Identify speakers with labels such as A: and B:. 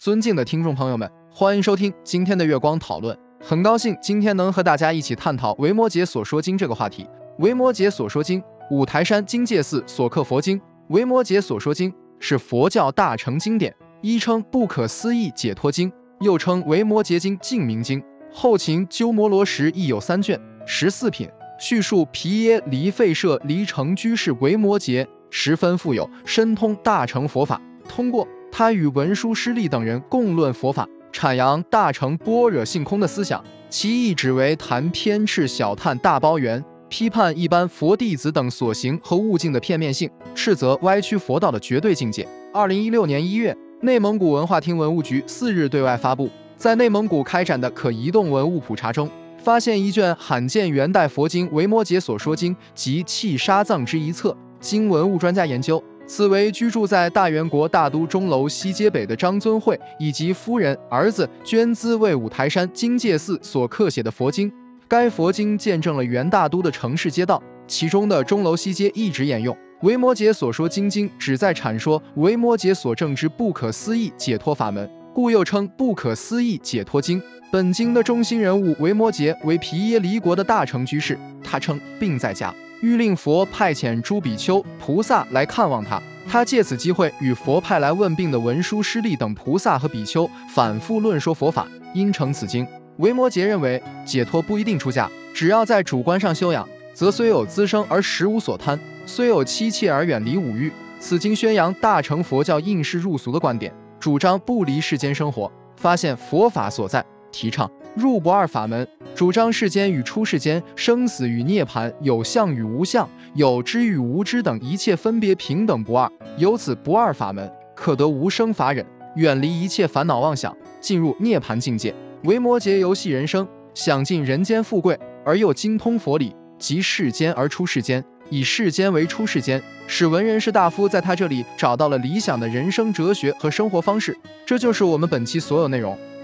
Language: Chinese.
A: 尊敬的听众朋友们，欢迎收听今天的月光讨论。很高兴今天能和大家一起探讨《维摩诘所说经》这个话题。《维摩诘所说经》，五台山经界寺所刻佛经。《维摩诘所说经》是佛教大乘经典，一称《不可思议解脱经》，又称《维摩诘经》《净明经》。后秦鸠摩罗什亦有三卷十四品，叙述皮耶离吠舍离城居士维摩诘十分富有，深通大乘佛法。通过他与文殊师利等人共论佛法，阐扬大乘般若性空的思想，其意旨为谈偏赤小探大包圆，批判一般佛弟子等所行和悟境的片面性，斥责歪曲佛道的绝对境界。二零一六年一月，内蒙古文化厅文物局四日对外发布，在内蒙古开展的可移动文物普查中，发现一卷罕见元代佛经《维摩诘所说经》及契沙藏之一册。经文物专家研究。此为居住在大元国大都钟楼西街北的张尊慧以及夫人、儿子捐资为五台山金戒寺所刻写的佛经。该佛经见证了元大都的城市街道，其中的钟楼西街一直沿用。维摩诘所说经经旨在阐说维摩诘所证之不可思议解脱法门，故又称不可思议解脱经。本经的中心人物维摩诘为毗耶离国的大乘居士，他称病在家。欲令佛派遣诸比丘菩萨来看望他，他借此机会与佛派来问病的文殊师利等菩萨和比丘反复论说佛法。因成此经，维摩诘认为解脱不一定出家，只要在主观上修养，则虽有滋生而实无所贪，虽有妻妾而远离五欲。此经宣扬大乘佛教应世入俗的观点，主张不离世间生活，发现佛法所在，提倡入不二法门。主张世间与出世间、生死与涅槃、有相与无相、有知与无知等一切分别平等不二，由此不二法门可得无生法忍，远离一切烦恼妄想，进入涅槃境界。维摩诘游戏人生，享尽人间富贵，而又精通佛理，即世间而出世间，以世间为出世间，使文人士大夫在他这里找到了理想的人生哲学和生活方式。这就是我们本期所有内容。